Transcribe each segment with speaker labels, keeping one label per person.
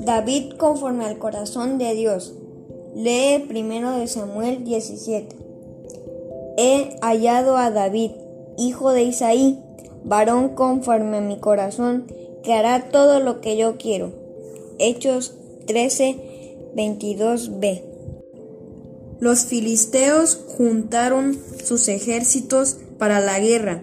Speaker 1: David conforme al corazón de Dios. Lee primero de Samuel 17. He hallado a David, hijo de Isaí, varón conforme a mi corazón, que hará todo lo que yo quiero. Hechos 13, 22b. Los filisteos juntaron sus ejércitos para la guerra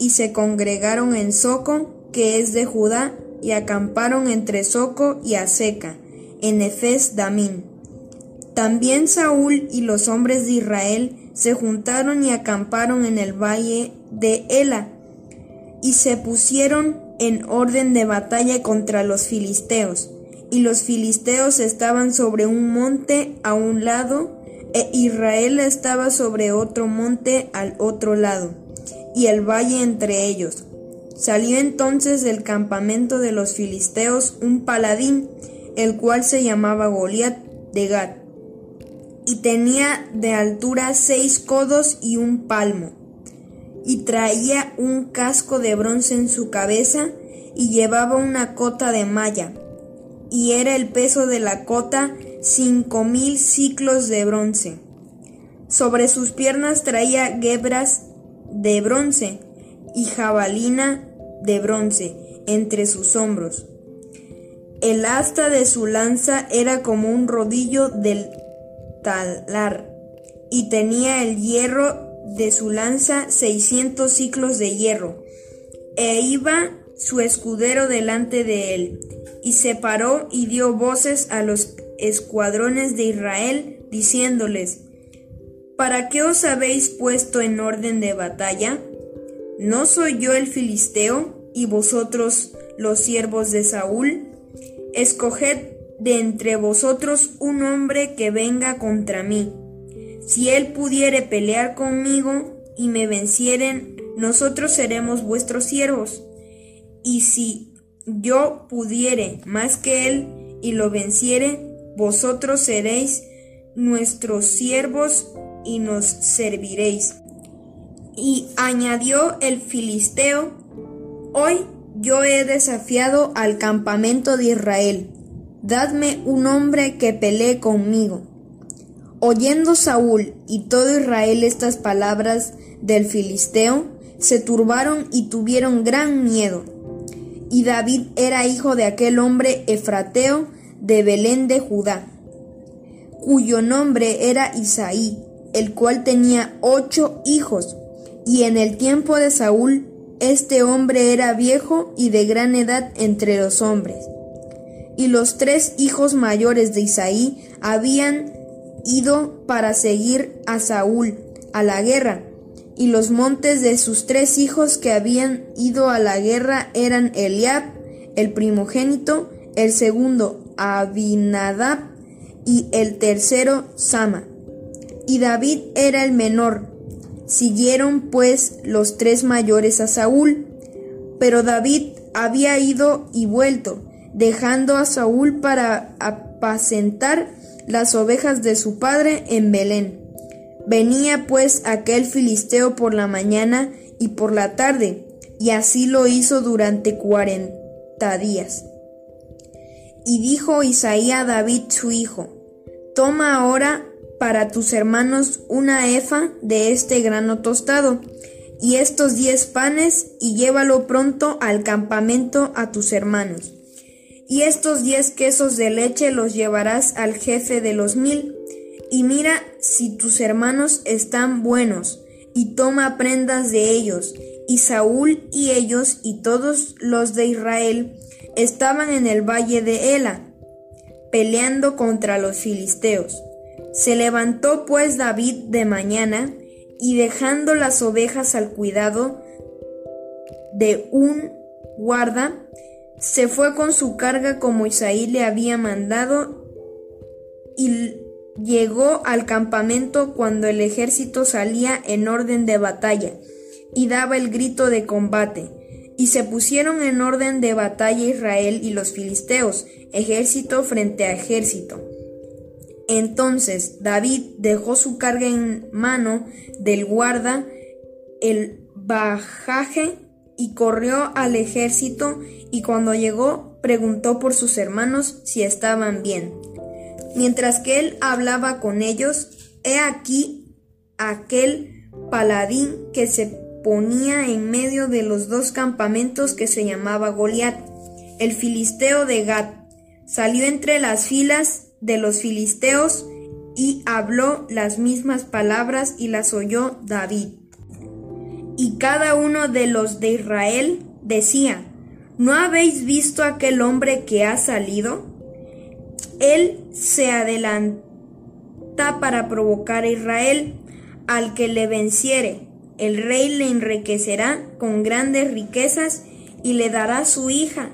Speaker 1: y se congregaron en Soco, que es de Judá, y acamparon entre Soco y Aseca, en Efes Damín. También Saúl y los hombres de Israel se juntaron y acamparon en el valle de Ela, y se pusieron en orden de batalla contra los filisteos. Y los filisteos estaban sobre un monte a un lado, e Israel estaba sobre otro monte al otro lado, y el valle entre ellos. Salió entonces del campamento de los filisteos un paladín, el cual se llamaba Goliat de Gat, y tenía de altura seis codos y un palmo, y traía un casco de bronce en su cabeza, y llevaba una cota de malla, y era el peso de la cota cinco mil ciclos de bronce. Sobre sus piernas traía gebras de bronce y jabalina de bronce entre sus hombros. El asta de su lanza era como un rodillo del talar, y tenía el hierro de su lanza seiscientos ciclos de hierro, e iba su escudero delante de él, y se paró y dio voces a los escuadrones de Israel, diciéndoles, ¿Para qué os habéis puesto en orden de batalla? ¿No soy yo el filisteo y vosotros los siervos de Saúl? Escoged de entre vosotros un hombre que venga contra mí. Si él pudiere pelear conmigo y me vencieren, nosotros seremos vuestros siervos. Y si yo pudiere más que él y lo venciere, vosotros seréis nuestros siervos y nos serviréis. Y añadió el filisteo, Hoy yo he desafiado al campamento de Israel. Dadme un hombre que pelee conmigo. Oyendo Saúl y todo Israel estas palabras del filisteo, se turbaron y tuvieron gran miedo. Y David era hijo de aquel hombre efrateo de Belén de Judá, cuyo nombre era Isaí, el cual tenía ocho hijos, y en el tiempo de Saúl este hombre era viejo y de gran edad entre los hombres. Y los tres hijos mayores de Isaí habían ido para seguir a Saúl a la guerra, y los montes de sus tres hijos que habían ido a la guerra eran Eliab, el primogénito, el segundo Abinadab y el tercero Sama. Y David era el menor. Siguieron pues los tres mayores a Saúl, pero David había ido y vuelto, dejando a Saúl para apacentar las ovejas de su padre en Belén. Venía pues aquel filisteo por la mañana y por la tarde, y así lo hizo durante cuarenta días. Y dijo Isaí a David su hijo, Toma ahora para tus hermanos una efa de este grano tostado, y estos diez panes, y llévalo pronto al campamento a tus hermanos. Y estos diez quesos de leche los llevarás al jefe de los mil, y mira si tus hermanos están buenos, y toma prendas de ellos. Y Saúl y ellos y todos los de Israel estaban en el valle de Ela, peleando contra los filisteos. Se levantó pues David de mañana, y dejando las ovejas al cuidado de un guarda, se fue con su carga como Isaí le había mandado y llegó al campamento cuando el ejército salía en orden de batalla y daba el grito de combate. Y se pusieron en orden de batalla Israel y los filisteos, ejército frente a ejército. Entonces David dejó su carga en mano del guarda, el bajaje y corrió al ejército y cuando llegó preguntó por sus hermanos si estaban bien. Mientras que él hablaba con ellos, he aquí aquel paladín que se ponía en medio de los dos campamentos que se llamaba Goliat, el filisteo de Gat. Salió entre las filas de los filisteos y habló las mismas palabras y las oyó David. Y cada uno de los de Israel decía, ¿no habéis visto aquel hombre que ha salido? Él se adelanta para provocar a Israel, al que le venciere. El rey le enriquecerá con grandes riquezas y le dará su hija,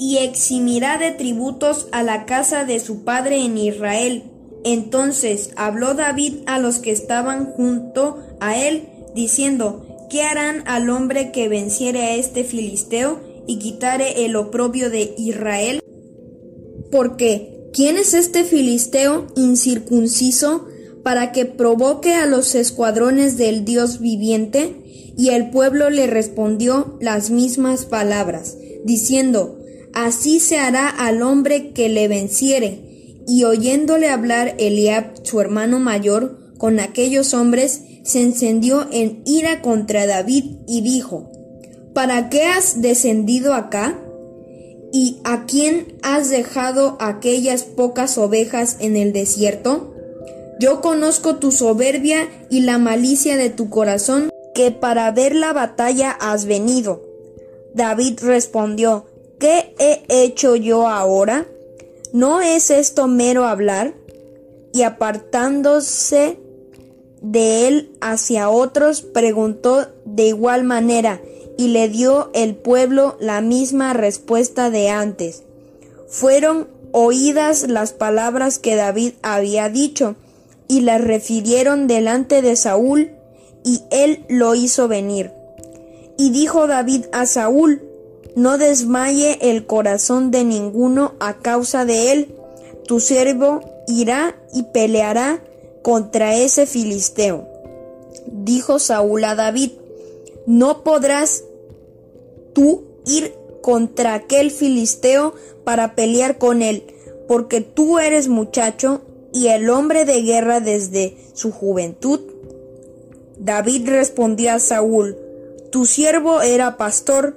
Speaker 1: y eximirá de tributos a la casa de su padre en Israel. Entonces habló David a los que estaban junto a él, diciendo, ¿qué harán al hombre que venciere a este filisteo y quitare el oprobio de Israel? Porque, ¿quién es este filisteo incircunciso para que provoque a los escuadrones del Dios viviente? Y el pueblo le respondió las mismas palabras, diciendo, Así se hará al hombre que le venciere. Y oyéndole hablar Eliab, su hermano mayor, con aquellos hombres, se encendió en ira contra David y dijo, ¿Para qué has descendido acá? ¿Y a quién has dejado aquellas pocas ovejas en el desierto? Yo conozco tu soberbia y la malicia de tu corazón, que para ver la batalla has venido. David respondió, ¿Qué he hecho yo ahora? ¿No es esto mero hablar? Y apartándose de él hacia otros, preguntó de igual manera, y le dio el pueblo la misma respuesta de antes. Fueron oídas las palabras que David había dicho, y las refirieron delante de Saúl, y él lo hizo venir. Y dijo David a Saúl, no desmaye el corazón de ninguno a causa de él. Tu siervo irá y peleará contra ese filisteo. Dijo Saúl a David, no podrás tú ir contra aquel filisteo para pelear con él, porque tú eres muchacho y el hombre de guerra desde su juventud. David respondió a Saúl, tu siervo era pastor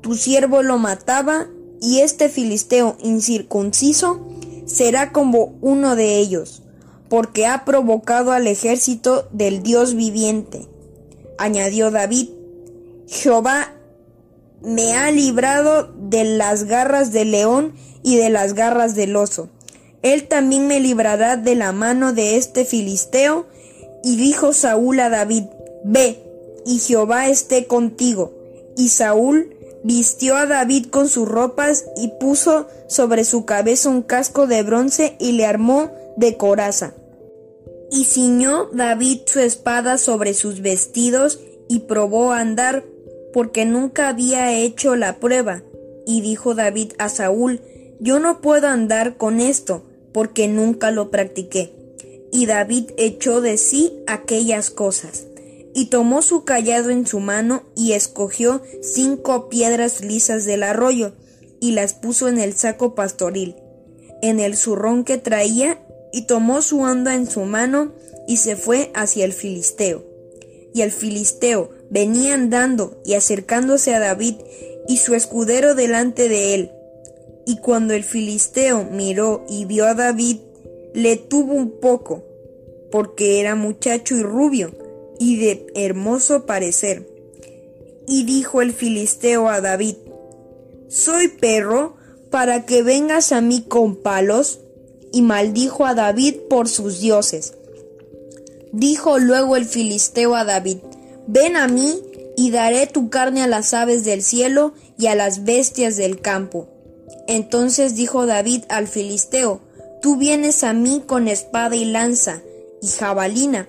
Speaker 1: tu siervo lo mataba, y este filisteo incircunciso será como uno de ellos, porque ha provocado al ejército del Dios viviente. Añadió David, Jehová me ha librado de las garras del león y de las garras del oso. Él también me librará de la mano de este filisteo. Y dijo Saúl a David, Ve, y Jehová esté contigo. Y Saúl Vistió a David con sus ropas y puso sobre su cabeza un casco de bronce y le armó de coraza. Y ciñó David su espada sobre sus vestidos y probó a andar porque nunca había hecho la prueba. Y dijo David a Saúl, yo no puedo andar con esto porque nunca lo practiqué. Y David echó de sí aquellas cosas y tomó su callado en su mano y escogió cinco piedras lisas del arroyo y las puso en el saco pastoril, en el zurrón que traía, y tomó su onda en su mano y se fue hacia el filisteo. Y el filisteo venía andando y acercándose a David y su escudero delante de él. Y cuando el filisteo miró y vio a David, le tuvo un poco, porque era muchacho y rubio, y de hermoso parecer. Y dijo el filisteo a David, ¿soy perro para que vengas a mí con palos? Y maldijo a David por sus dioses. Dijo luego el filisteo a David, ven a mí y daré tu carne a las aves del cielo y a las bestias del campo. Entonces dijo David al filisteo, Tú vienes a mí con espada y lanza y jabalina,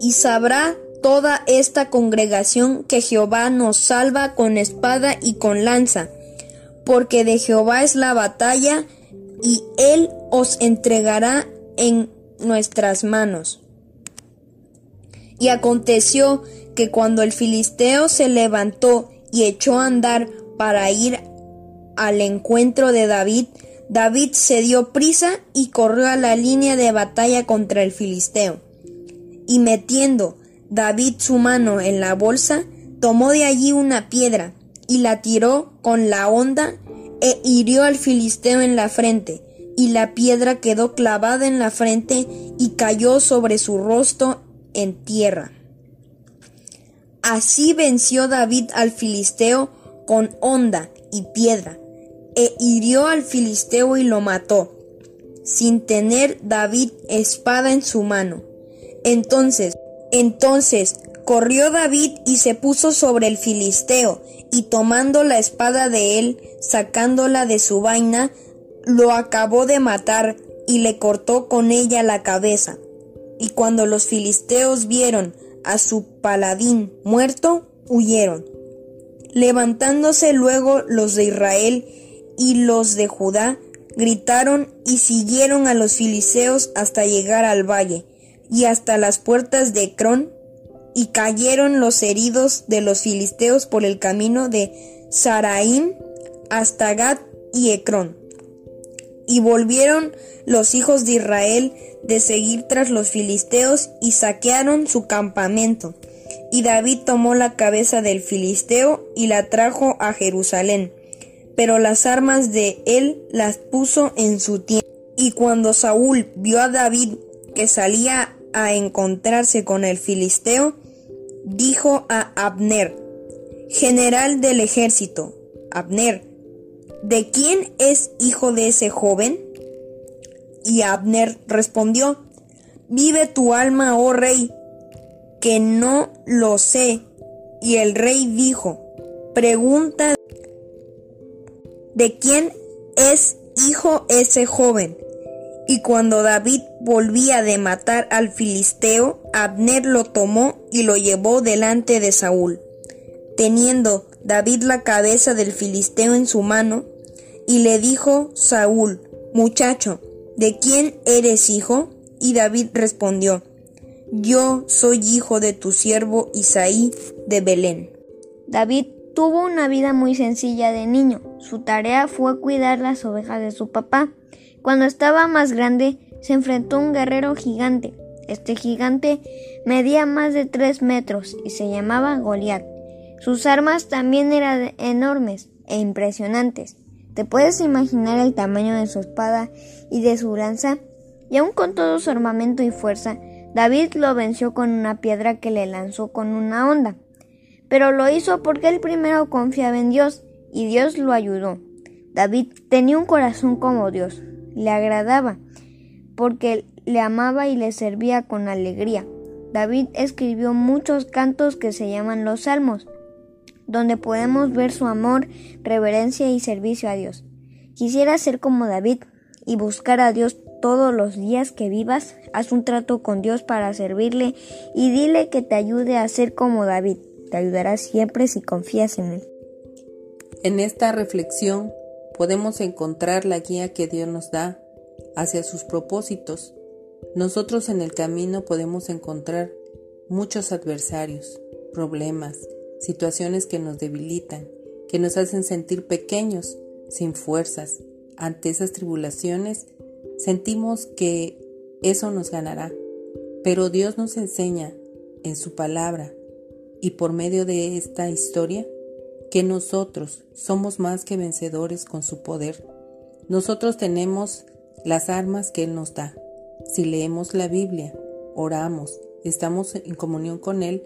Speaker 1: Y sabrá toda esta congregación que Jehová nos salva con espada y con lanza, porque de Jehová es la batalla, y él os entregará en nuestras manos. Y aconteció que cuando el filisteo se levantó y echó a andar para ir al encuentro de David, David se dio prisa y corrió a la línea de batalla contra el filisteo. Y metiendo David su mano en la bolsa, tomó de allí una piedra y la tiró con la honda e hirió al filisteo en la frente, y la piedra quedó clavada en la frente y cayó sobre su rostro en tierra. Así venció David al filisteo con honda y piedra, e hirió al filisteo y lo mató, sin tener David espada en su mano. Entonces entonces corrió David y se puso sobre el filisteo, y tomando la espada de él, sacándola de su vaina, lo acabó de matar y le cortó con ella la cabeza. Y cuando los filisteos vieron a su paladín muerto, huyeron. Levantándose luego los de Israel y los de Judá, gritaron y siguieron a los filisteos hasta llegar al valle y hasta las puertas de Ecrón, y cayeron los heridos de los filisteos por el camino de Saraim hasta Gat y Ecrón. Y volvieron los hijos de Israel de seguir tras los filisteos y saquearon su campamento. Y David tomó la cabeza del filisteo y la trajo a Jerusalén, pero las armas de él las puso en su tienda. Y cuando Saúl vio a David que salía a encontrarse con el filisteo, dijo a Abner, general del ejército, Abner, ¿de quién es hijo de ese joven? Y Abner respondió, Vive tu alma, oh rey, que no lo sé. Y el rey dijo, Pregunta, ¿de quién es hijo ese joven? Y cuando David volvía de matar al filisteo, Abner lo tomó y lo llevó delante de Saúl. Teniendo David la cabeza del filisteo en su mano, y le dijo Saúl, Muchacho, ¿de quién eres hijo? Y David respondió, Yo soy hijo de tu siervo Isaí de Belén.
Speaker 2: David tuvo una vida muy sencilla de niño. Su tarea fue cuidar las ovejas de su papá. Cuando estaba más grande, se enfrentó a un guerrero gigante. Este gigante medía más de tres metros y se llamaba Goliat. Sus armas también eran enormes e impresionantes. ¿Te puedes imaginar el tamaño de su espada y de su lanza? Y aun con todo su armamento y fuerza, David lo venció con una piedra que le lanzó con una onda. Pero lo hizo porque él primero confiaba en Dios y Dios lo ayudó. David tenía un corazón como Dios, le agradaba, porque le amaba y le servía con alegría. David escribió muchos cantos que se llaman los Salmos, donde podemos ver su amor, reverencia y servicio a Dios. Quisiera ser como David y buscar a Dios todos los días que vivas. Haz un trato con Dios para servirle y dile que te ayude a ser como David. Te ayudará siempre si confías en él.
Speaker 3: En esta reflexión podemos encontrar la guía que Dios nos da hacia sus propósitos. Nosotros en el camino podemos encontrar muchos adversarios, problemas, situaciones que nos debilitan, que nos hacen sentir pequeños, sin fuerzas. Ante esas tribulaciones sentimos que eso nos ganará, pero Dios nos enseña en su palabra y por medio de esta historia que nosotros somos más que vencedores con su poder. Nosotros tenemos las armas que Él nos da. Si leemos la Biblia, oramos, estamos en comunión con Él,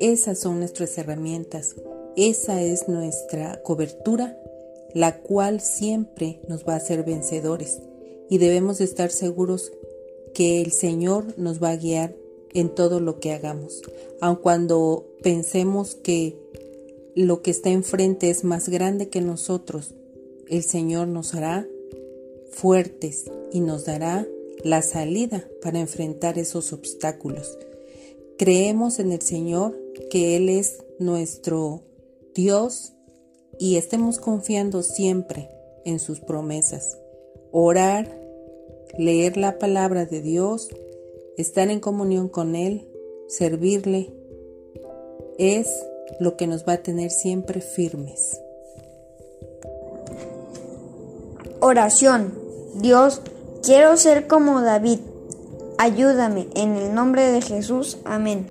Speaker 3: esas son nuestras herramientas, esa es nuestra cobertura, la cual siempre nos va a hacer vencedores y debemos estar seguros que el Señor nos va a guiar en todo lo que hagamos, aun cuando pensemos que lo que está enfrente es más grande que nosotros, el Señor nos hará fuertes y nos dará la salida para enfrentar esos obstáculos. Creemos en el Señor que Él es nuestro Dios y estemos confiando siempre en sus promesas. Orar, leer la palabra de Dios, estar en comunión con Él, servirle, es lo que nos va a tener siempre firmes.
Speaker 2: Oración. Dios, quiero ser como David. Ayúdame en el nombre de Jesús. Amén.